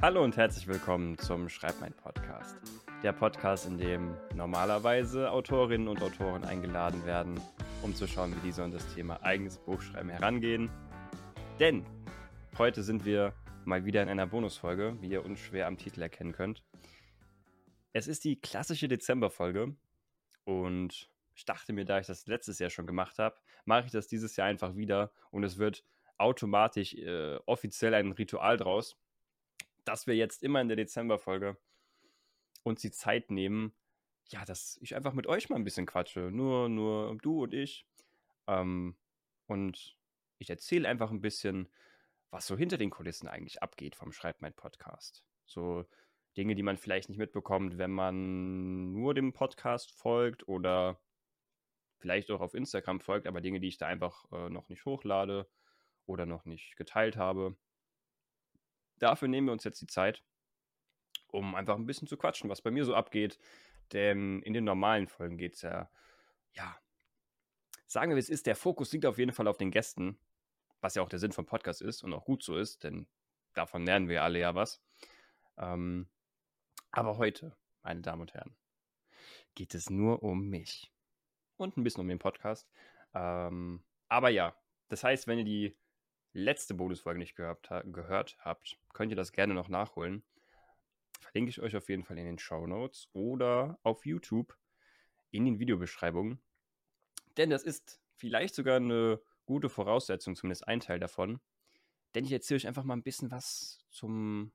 Hallo und herzlich willkommen zum Schreib mein Podcast. Der Podcast, in dem normalerweise Autorinnen und Autoren eingeladen werden, um zu schauen, wie diese an das Thema eigenes Buchschreiben herangehen. Denn heute sind wir mal wieder in einer Bonusfolge, wie ihr unschwer am Titel erkennen könnt. Es ist die klassische Dezemberfolge und ich dachte mir, da ich das letztes Jahr schon gemacht habe, mache ich das dieses Jahr einfach wieder und es wird automatisch äh, offiziell ein Ritual draus, dass wir jetzt immer in der Dezemberfolge uns die Zeit nehmen, ja, dass ich einfach mit euch mal ein bisschen quatsche. Nur, nur du und ich. Ähm, und ich erzähle einfach ein bisschen, was so hinter den Kulissen eigentlich abgeht vom Schreib mein Podcast. So Dinge, die man vielleicht nicht mitbekommt, wenn man nur dem Podcast folgt oder vielleicht auch auf Instagram folgt, aber Dinge, die ich da einfach äh, noch nicht hochlade oder noch nicht geteilt habe. Dafür nehmen wir uns jetzt die Zeit, um einfach ein bisschen zu quatschen, was bei mir so abgeht. Denn in den normalen Folgen geht es ja, ja, sagen wir, es ist, der Fokus liegt auf jeden Fall auf den Gästen, was ja auch der Sinn vom Podcast ist und auch gut so ist, denn davon lernen wir alle ja was. Ähm, aber heute, meine Damen und Herren, geht es nur um mich und ein bisschen um den Podcast. Ähm, aber ja, das heißt, wenn ihr die letzte Bonusfolge nicht gehört, gehört habt, könnt ihr das gerne noch nachholen. Verlinke ich euch auf jeden Fall in den Show Notes oder auf YouTube in den Videobeschreibungen. Denn das ist vielleicht sogar eine gute Voraussetzung, zumindest ein Teil davon. Denn ich erzähle euch einfach mal ein bisschen was zum,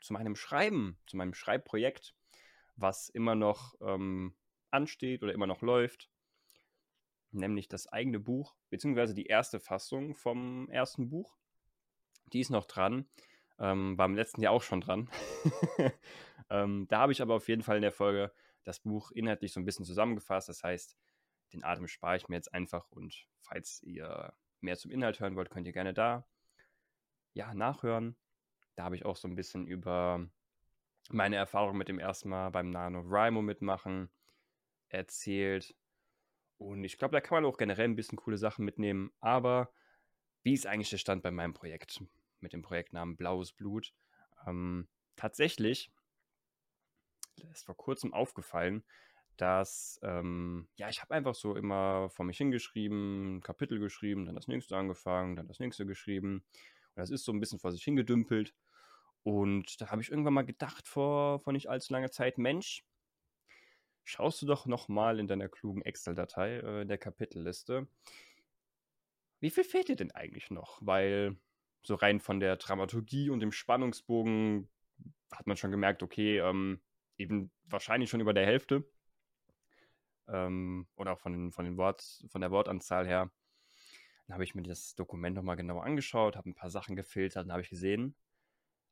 zu meinem Schreiben, zu meinem Schreibprojekt, was immer noch ähm, ansteht oder immer noch läuft nämlich das eigene Buch, beziehungsweise die erste Fassung vom ersten Buch. Die ist noch dran. Ähm, war im letzten Jahr auch schon dran. ähm, da habe ich aber auf jeden Fall in der Folge das Buch inhaltlich so ein bisschen zusammengefasst. Das heißt, den Atem spare ich mir jetzt einfach und falls ihr mehr zum Inhalt hören wollt, könnt ihr gerne da ja, nachhören. Da habe ich auch so ein bisschen über meine Erfahrung mit dem ersten Mal beim NaNoWriMo mitmachen erzählt. Und ich glaube, da kann man auch generell ein bisschen coole Sachen mitnehmen. Aber wie ist eigentlich der Stand bei meinem Projekt mit dem Projektnamen Blaues Blut? Ähm, tatsächlich ist vor kurzem aufgefallen, dass, ähm, ja, ich habe einfach so immer vor mich hingeschrieben, Kapitel geschrieben, dann das nächste angefangen, dann das nächste geschrieben. Und das ist so ein bisschen vor sich hingedümpelt. Und da habe ich irgendwann mal gedacht, vor, vor nicht allzu langer Zeit, Mensch, schaust du doch nochmal in deiner klugen Excel-Datei äh, der Kapitelliste. Wie viel fehlt dir denn eigentlich noch? Weil so rein von der Dramaturgie und dem Spannungsbogen hat man schon gemerkt, okay, ähm, eben wahrscheinlich schon über der Hälfte. Ähm, oder auch von, von, den Wort, von der Wortanzahl her. Dann habe ich mir das Dokument nochmal genauer angeschaut, habe ein paar Sachen gefiltert und habe ich gesehen,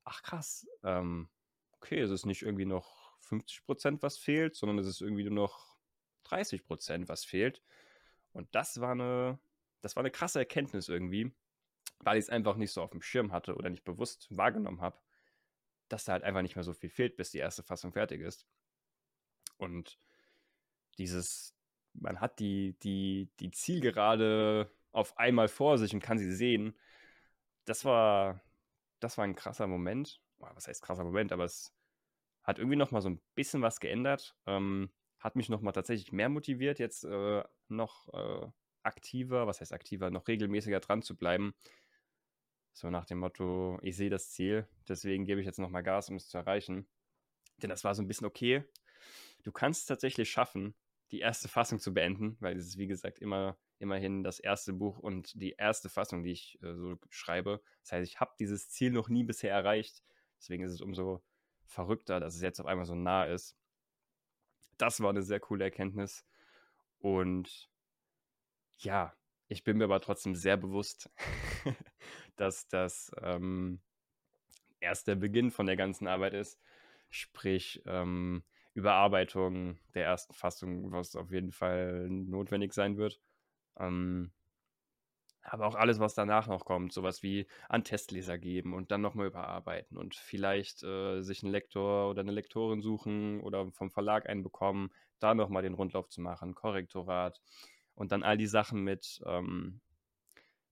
ach krass, ähm, okay, es ist nicht irgendwie noch 50 Prozent, was fehlt, sondern es ist irgendwie nur noch 30 Prozent, was fehlt. Und das war eine, das war eine krasse Erkenntnis irgendwie, weil ich es einfach nicht so auf dem Schirm hatte oder nicht bewusst wahrgenommen habe, dass da halt einfach nicht mehr so viel fehlt, bis die erste Fassung fertig ist. Und dieses, man hat die, die, die Zielgerade auf einmal vor sich und kann sie sehen. Das war, das war ein krasser Moment. Was heißt krasser Moment, aber es hat irgendwie noch mal so ein bisschen was geändert. Ähm, hat mich noch mal tatsächlich mehr motiviert, jetzt äh, noch äh, aktiver, was heißt aktiver, noch regelmäßiger dran zu bleiben. So nach dem Motto, ich sehe das Ziel, deswegen gebe ich jetzt noch mal Gas, um es zu erreichen. Denn das war so ein bisschen okay. Du kannst es tatsächlich schaffen, die erste Fassung zu beenden, weil es ist, wie gesagt, immer immerhin das erste Buch und die erste Fassung, die ich äh, so schreibe. Das heißt, ich habe dieses Ziel noch nie bisher erreicht. Deswegen ist es umso verrückter, dass es jetzt auf einmal so nah ist. Das war eine sehr coole Erkenntnis. Und ja, ich bin mir aber trotzdem sehr bewusst, dass das ähm, erst der Beginn von der ganzen Arbeit ist. Sprich, ähm, Überarbeitung der ersten Fassung, was auf jeden Fall notwendig sein wird. Ähm, aber auch alles, was danach noch kommt, sowas wie an Testleser geben und dann nochmal überarbeiten und vielleicht äh, sich einen Lektor oder eine Lektorin suchen oder vom Verlag einen bekommen, da nochmal den Rundlauf zu machen, Korrektorat und dann all die Sachen mit ähm,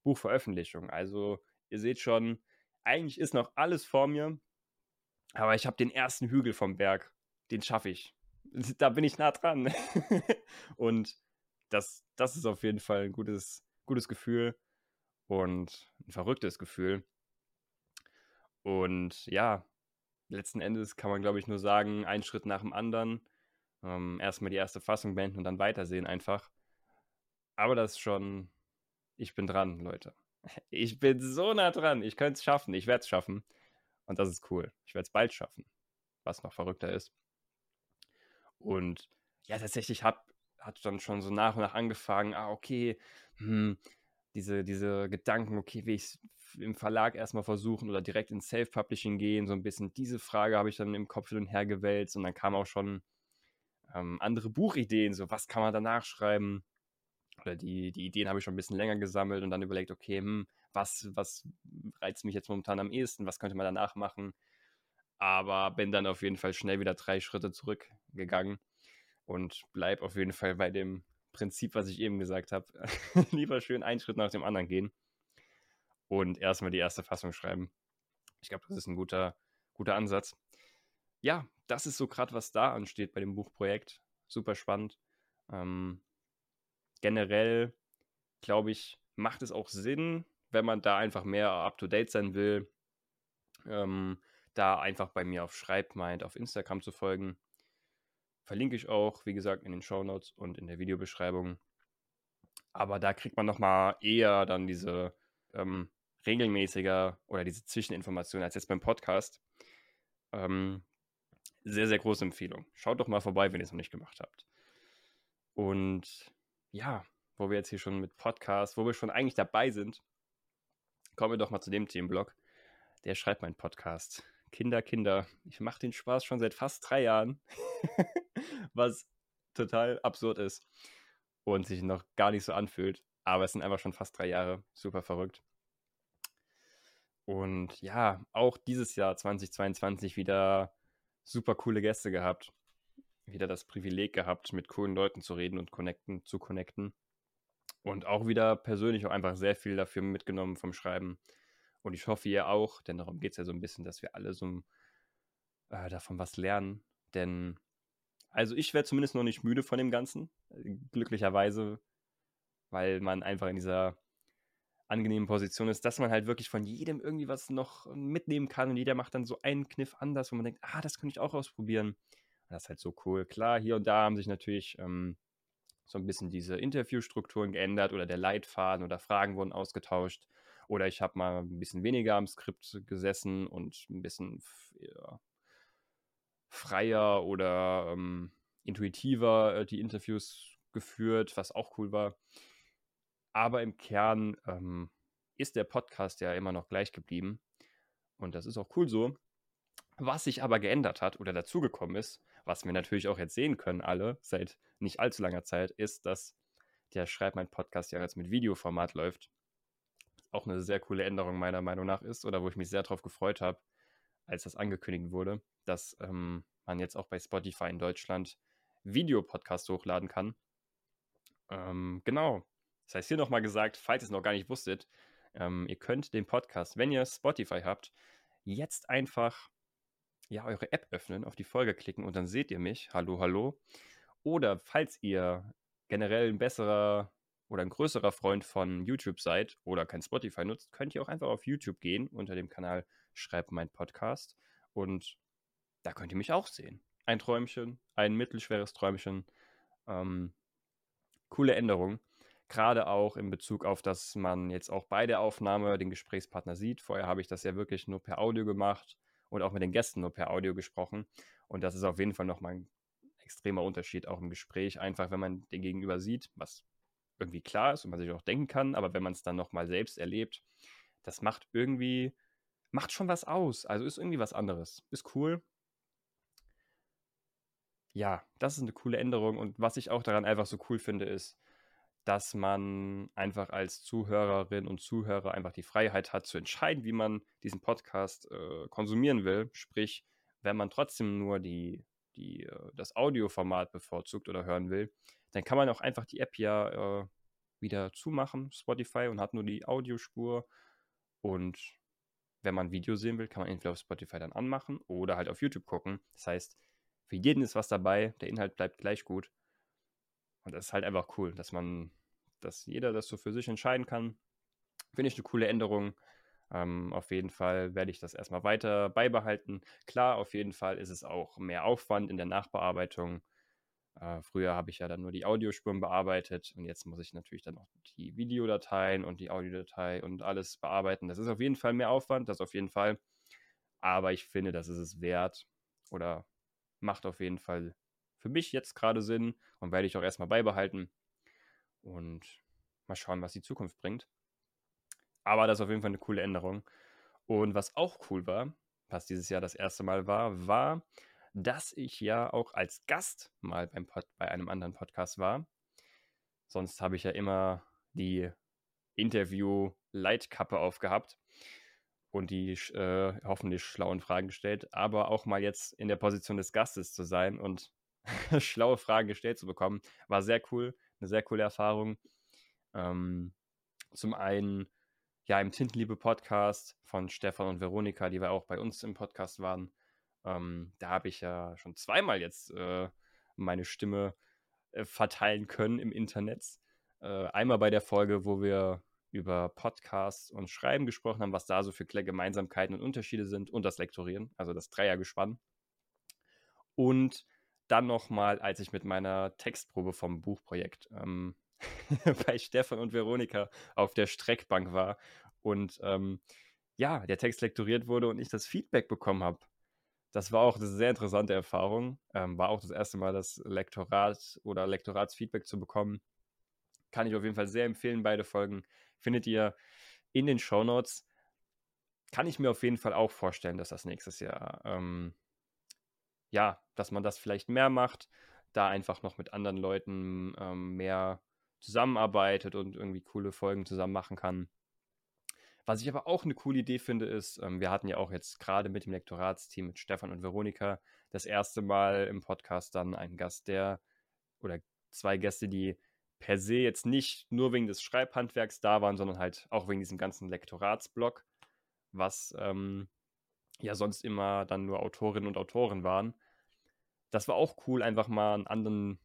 Buchveröffentlichung. Also ihr seht schon, eigentlich ist noch alles vor mir. Aber ich habe den ersten Hügel vom Berg, den schaffe ich. Da bin ich nah dran. und das, das ist auf jeden Fall ein gutes, gutes Gefühl und ein verrücktes Gefühl. Und ja, letzten Endes kann man, glaube ich, nur sagen, ein Schritt nach dem anderen. Ähm, erstmal die erste Fassung beenden und dann weitersehen einfach. Aber das ist schon, ich bin dran, Leute. Ich bin so nah dran. Ich könnte es schaffen. Ich werde es schaffen. Und das ist cool. Ich werde es bald schaffen. Was noch verrückter ist. Und ja, tatsächlich hat, hat dann schon so nach und nach angefangen, ah, okay, hm, diese, diese Gedanken, okay, will ich es im Verlag erstmal versuchen oder direkt ins Self-Publishing gehen, so ein bisschen diese Frage habe ich dann im Kopf hin und her gewälzt und dann kamen auch schon ähm, andere Buchideen, so was kann man danach schreiben? Oder die, die Ideen habe ich schon ein bisschen länger gesammelt und dann überlegt, okay, hm, was, was reizt mich jetzt momentan am ehesten, was könnte man danach machen, aber bin dann auf jeden Fall schnell wieder drei Schritte zurückgegangen und bleib auf jeden Fall bei dem Prinzip, was ich eben gesagt habe. Lieber schön einen Schritt nach dem anderen gehen und erstmal die erste Fassung schreiben. Ich glaube, das ist ein guter, guter Ansatz. Ja, das ist so gerade, was da ansteht bei dem Buchprojekt. Super spannend. Ähm, generell, glaube ich, macht es auch Sinn, wenn man da einfach mehr up-to-date sein will, ähm, da einfach bei mir auf Schreibmind auf Instagram zu folgen. Verlinke ich auch, wie gesagt, in den Show Notes und in der Videobeschreibung. Aber da kriegt man nochmal eher dann diese ähm, regelmäßiger oder diese Zwischeninformationen als jetzt beim Podcast. Ähm, sehr, sehr große Empfehlung. Schaut doch mal vorbei, wenn ihr es noch nicht gemacht habt. Und ja, wo wir jetzt hier schon mit Podcast, wo wir schon eigentlich dabei sind, kommen wir doch mal zu dem Themenblock. Der schreibt mein Podcast. Kinder, Kinder. Ich mache den Spaß schon seit fast drei Jahren, was total absurd ist und sich noch gar nicht so anfühlt. Aber es sind einfach schon fast drei Jahre. Super verrückt. Und ja, auch dieses Jahr 2022 wieder super coole Gäste gehabt. Wieder das Privileg gehabt, mit coolen Leuten zu reden und connecten, zu connecten. Und auch wieder persönlich auch einfach sehr viel dafür mitgenommen vom Schreiben. Und ich hoffe, ihr auch, denn darum geht es ja so ein bisschen, dass wir alle so äh, davon was lernen. Denn, also ich werde zumindest noch nicht müde von dem Ganzen, äh, glücklicherweise, weil man einfach in dieser angenehmen Position ist, dass man halt wirklich von jedem irgendwie was noch mitnehmen kann und jeder macht dann so einen Kniff anders, wo man denkt, ah, das könnte ich auch ausprobieren. Das ist halt so cool. Klar, hier und da haben sich natürlich ähm, so ein bisschen diese Interviewstrukturen geändert oder der Leitfaden oder Fragen wurden ausgetauscht. Oder ich habe mal ein bisschen weniger am Skript gesessen und ein bisschen ja, freier oder ähm, intuitiver äh, die Interviews geführt, was auch cool war. Aber im Kern ähm, ist der Podcast ja immer noch gleich geblieben. Und das ist auch cool so. Was sich aber geändert hat oder dazugekommen ist, was wir natürlich auch jetzt sehen können, alle, seit nicht allzu langer Zeit, ist, dass der Schreib mein Podcast ja jetzt mit Videoformat läuft. Auch eine sehr coole Änderung meiner Meinung nach ist oder wo ich mich sehr darauf gefreut habe, als das angekündigt wurde, dass ähm, man jetzt auch bei Spotify in Deutschland Videopodcasts hochladen kann. Ähm, genau, das heißt, hier nochmal gesagt, falls ihr es noch gar nicht wusstet, ähm, ihr könnt den Podcast, wenn ihr Spotify habt, jetzt einfach ja, eure App öffnen, auf die Folge klicken und dann seht ihr mich. Hallo, hallo. Oder falls ihr generell ein besserer oder ein größerer Freund von YouTube seid oder kein Spotify nutzt, könnt ihr auch einfach auf YouTube gehen unter dem Kanal Schreib mein Podcast und da könnt ihr mich auch sehen. Ein Träumchen, ein mittelschweres Träumchen. Ähm, coole Änderung. Gerade auch in Bezug auf, dass man jetzt auch bei der Aufnahme den Gesprächspartner sieht. Vorher habe ich das ja wirklich nur per Audio gemacht und auch mit den Gästen nur per Audio gesprochen. Und das ist auf jeden Fall nochmal ein extremer Unterschied auch im Gespräch. Einfach, wenn man den Gegenüber sieht, was irgendwie klar ist und man sich auch denken kann, aber wenn man es dann nochmal selbst erlebt, das macht irgendwie, macht schon was aus. Also ist irgendwie was anderes. Ist cool. Ja, das ist eine coole Änderung und was ich auch daran einfach so cool finde, ist, dass man einfach als Zuhörerin und Zuhörer einfach die Freiheit hat zu entscheiden, wie man diesen Podcast äh, konsumieren will. Sprich, wenn man trotzdem nur die, die, äh, das Audioformat bevorzugt oder hören will, dann kann man auch einfach die App ja äh, wieder zumachen, Spotify, und hat nur die Audiospur. Und wenn man Video sehen will, kann man entweder auf Spotify dann anmachen oder halt auf YouTube gucken. Das heißt, für jeden ist was dabei, der Inhalt bleibt gleich gut. Und das ist halt einfach cool, dass man, dass jeder das so für sich entscheiden kann. Finde ich eine coole Änderung. Ähm, auf jeden Fall werde ich das erstmal weiter beibehalten. Klar, auf jeden Fall ist es auch mehr Aufwand in der Nachbearbeitung. Äh, früher habe ich ja dann nur die Audiospuren bearbeitet und jetzt muss ich natürlich dann auch die Videodateien und die Audiodatei und alles bearbeiten. Das ist auf jeden Fall mehr Aufwand, das auf jeden Fall. Aber ich finde, das ist es wert oder macht auf jeden Fall für mich jetzt gerade Sinn und werde ich auch erstmal beibehalten. Und mal schauen, was die Zukunft bringt. Aber das ist auf jeden Fall eine coole Änderung. Und was auch cool war, was dieses Jahr das erste Mal war, war, dass ich ja auch als Gast mal beim Pod, bei einem anderen Podcast war. Sonst habe ich ja immer die Interview-Leitkappe aufgehabt und die äh, hoffentlich schlauen Fragen gestellt, aber auch mal jetzt in der Position des Gastes zu sein und schlaue Fragen gestellt zu bekommen, war sehr cool, eine sehr coole Erfahrung. Ähm, zum einen ja im Tintenliebe-Podcast von Stefan und Veronika, die wir auch bei uns im Podcast waren, ähm, da habe ich ja schon zweimal jetzt äh, meine Stimme äh, verteilen können im Internet. Äh, einmal bei der Folge, wo wir über Podcasts und Schreiben gesprochen haben, was da so für Gemeinsamkeiten und Unterschiede sind und das Lektorieren, also das Dreiergespann. Und dann nochmal, als ich mit meiner Textprobe vom Buchprojekt ähm, bei Stefan und Veronika auf der Streckbank war und ähm, ja, der Text lektoriert wurde und ich das Feedback bekommen habe das war auch eine sehr interessante Erfahrung. Ähm, war auch das erste Mal, das Lektorat oder Lektoratsfeedback zu bekommen. Kann ich auf jeden Fall sehr empfehlen. Beide Folgen findet ihr in den Show Notes. Kann ich mir auf jeden Fall auch vorstellen, dass das nächstes Jahr, ähm, ja, dass man das vielleicht mehr macht, da einfach noch mit anderen Leuten ähm, mehr zusammenarbeitet und irgendwie coole Folgen zusammen machen kann. Was ich aber auch eine coole Idee finde, ist, ähm, wir hatten ja auch jetzt gerade mit dem Lektoratsteam, mit Stefan und Veronika, das erste Mal im Podcast dann einen Gast, der oder zwei Gäste, die per se jetzt nicht nur wegen des Schreibhandwerks da waren, sondern halt auch wegen diesem ganzen Lektoratsblock, was ähm, ja sonst immer dann nur Autorinnen und Autoren waren. Das war auch cool, einfach mal einen anderen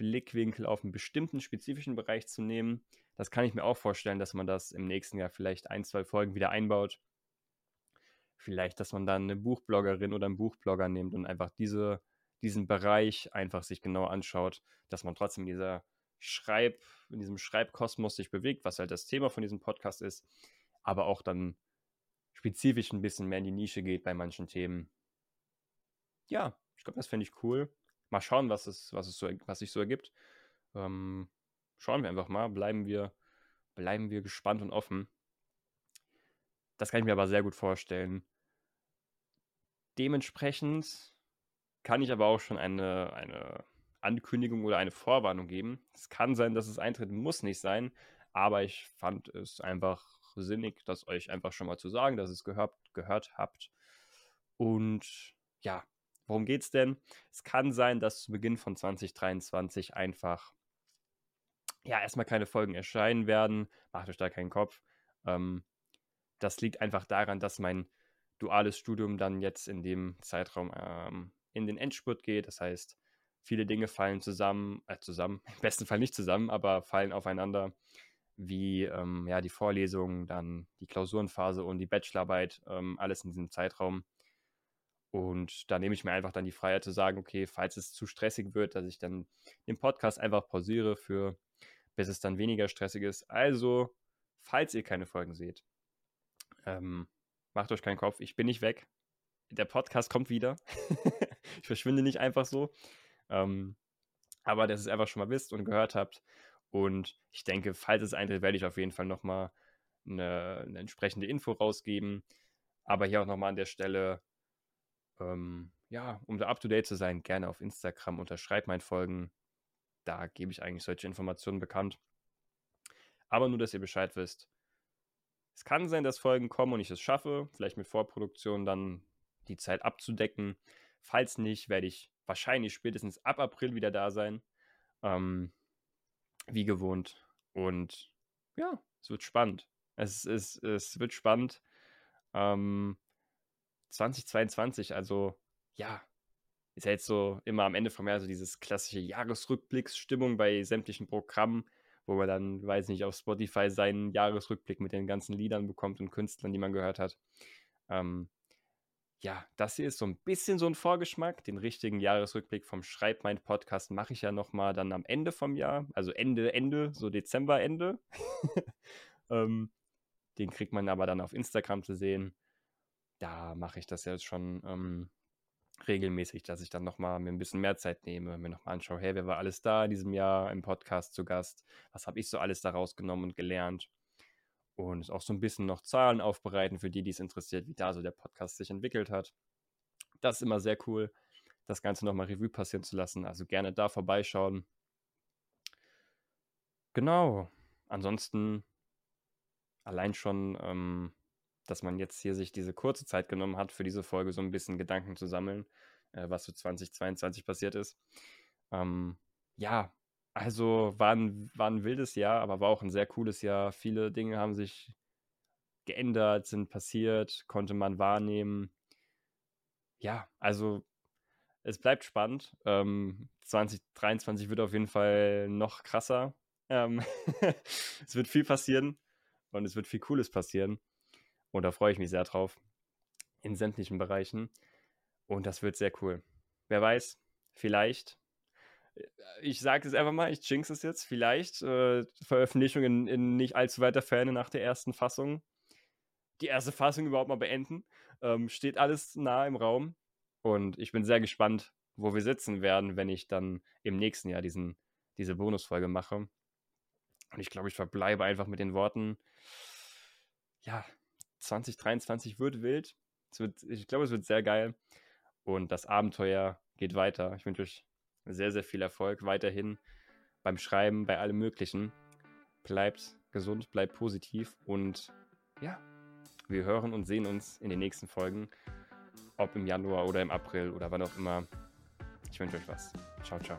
Blickwinkel auf einen bestimmten spezifischen Bereich zu nehmen. Das kann ich mir auch vorstellen, dass man das im nächsten Jahr vielleicht ein, zwei Folgen wieder einbaut. Vielleicht, dass man dann eine Buchbloggerin oder einen Buchblogger nimmt und einfach diese, diesen Bereich einfach sich genau anschaut, dass man trotzdem in dieser Schreib, in diesem Schreibkosmos sich bewegt, was halt das Thema von diesem Podcast ist, aber auch dann spezifisch ein bisschen mehr in die Nische geht bei manchen Themen. Ja, ich glaube, das fände ich cool mal schauen, was es, was es so, was sich so ergibt. Ähm, schauen wir einfach mal, bleiben wir, bleiben wir gespannt und offen. Das kann ich mir aber sehr gut vorstellen. Dementsprechend kann ich aber auch schon eine, eine Ankündigung oder eine Vorwarnung geben. Es kann sein, dass es eintritt, muss nicht sein, aber ich fand es einfach sinnig, das euch einfach schon mal zu sagen, dass ihr es gehört, gehört habt. Und ja, Worum geht es denn? Es kann sein, dass zu Beginn von 2023 einfach ja erstmal keine Folgen erscheinen werden. Macht euch da keinen Kopf. Ähm, das liegt einfach daran, dass mein duales Studium dann jetzt in dem Zeitraum ähm, in den Endspurt geht. Das heißt, viele Dinge fallen zusammen, äh, zusammen, im besten Fall nicht zusammen, aber fallen aufeinander, wie ähm, ja, die Vorlesungen, dann die Klausurenphase und die Bachelorarbeit, ähm, alles in diesem Zeitraum. Und da nehme ich mir einfach dann die Freiheit zu sagen, okay, falls es zu stressig wird, dass ich dann den Podcast einfach pausiere für, bis es dann weniger stressig ist. Also, falls ihr keine Folgen seht, ähm, macht euch keinen Kopf, ich bin nicht weg. Der Podcast kommt wieder. ich verschwinde nicht einfach so. Ähm, aber dass ihr es einfach schon mal wisst und gehört habt. Und ich denke, falls es eintritt, werde ich auf jeden Fall nochmal eine, eine entsprechende Info rausgeben. Aber hier auch nochmal an der Stelle, ähm, ja, um da up to date zu sein, gerne auf Instagram unterschreib mein Folgen. Da gebe ich eigentlich solche Informationen bekannt. Aber nur, dass ihr Bescheid wisst. Es kann sein, dass Folgen kommen und ich es schaffe, vielleicht mit Vorproduktion dann die Zeit abzudecken. Falls nicht, werde ich wahrscheinlich spätestens ab April wieder da sein. Ähm, wie gewohnt. Und ja, es wird spannend. Es, ist, es wird spannend. Ähm, 2022, also ja, ist ja jetzt so immer am Ende vom Jahr so dieses klassische Jahresrückblicksstimmung bei sämtlichen Programmen, wo man dann, weiß nicht, auf Spotify seinen Jahresrückblick mit den ganzen Liedern bekommt und Künstlern, die man gehört hat. Ähm, ja, das hier ist so ein bisschen so ein Vorgeschmack. Den richtigen Jahresrückblick vom Schreibmind Podcast mache ich ja nochmal dann am Ende vom Jahr, also Ende, Ende, so Dezember, ähm, den kriegt man aber dann auf Instagram zu sehen. Da mache ich das jetzt schon ähm, regelmäßig, dass ich dann nochmal mir ein bisschen mehr Zeit nehme, mir nochmal anschaue, hey, wer war alles da in diesem Jahr im Podcast zu Gast? Was habe ich so alles da rausgenommen und gelernt? Und auch so ein bisschen noch Zahlen aufbereiten für die, die es interessiert, wie da so der Podcast sich entwickelt hat. Das ist immer sehr cool, das Ganze nochmal Revue passieren zu lassen. Also gerne da vorbeischauen. Genau. Ansonsten allein schon ähm, dass man jetzt hier sich diese kurze Zeit genommen hat, für diese Folge so ein bisschen Gedanken zu sammeln, äh, was so 2022 passiert ist. Ähm, ja, also war ein, war ein wildes Jahr, aber war auch ein sehr cooles Jahr. Viele Dinge haben sich geändert, sind passiert, konnte man wahrnehmen. Ja, also es bleibt spannend. Ähm, 2023 wird auf jeden Fall noch krasser. Ähm es wird viel passieren und es wird viel Cooles passieren. Und da freue ich mich sehr drauf. In sämtlichen Bereichen. Und das wird sehr cool. Wer weiß, vielleicht, äh, ich sage es einfach mal, ich jinx es jetzt, vielleicht äh, Veröffentlichung in, in, nicht allzu weiter Ferne nach der ersten Fassung. Die erste Fassung überhaupt mal beenden. Ähm, steht alles nah im Raum. Und ich bin sehr gespannt, wo wir sitzen werden, wenn ich dann im nächsten Jahr diesen, diese Bonusfolge mache. Und ich glaube, ich verbleibe einfach mit den Worten, ja, 2023 wird wild. Wird, ich glaube, es wird sehr geil. Und das Abenteuer geht weiter. Ich wünsche euch sehr, sehr viel Erfolg weiterhin beim Schreiben, bei allem Möglichen. Bleibt gesund, bleibt positiv und ja, wir hören und sehen uns in den nächsten Folgen. Ob im Januar oder im April oder wann auch immer. Ich wünsche euch was. Ciao, ciao.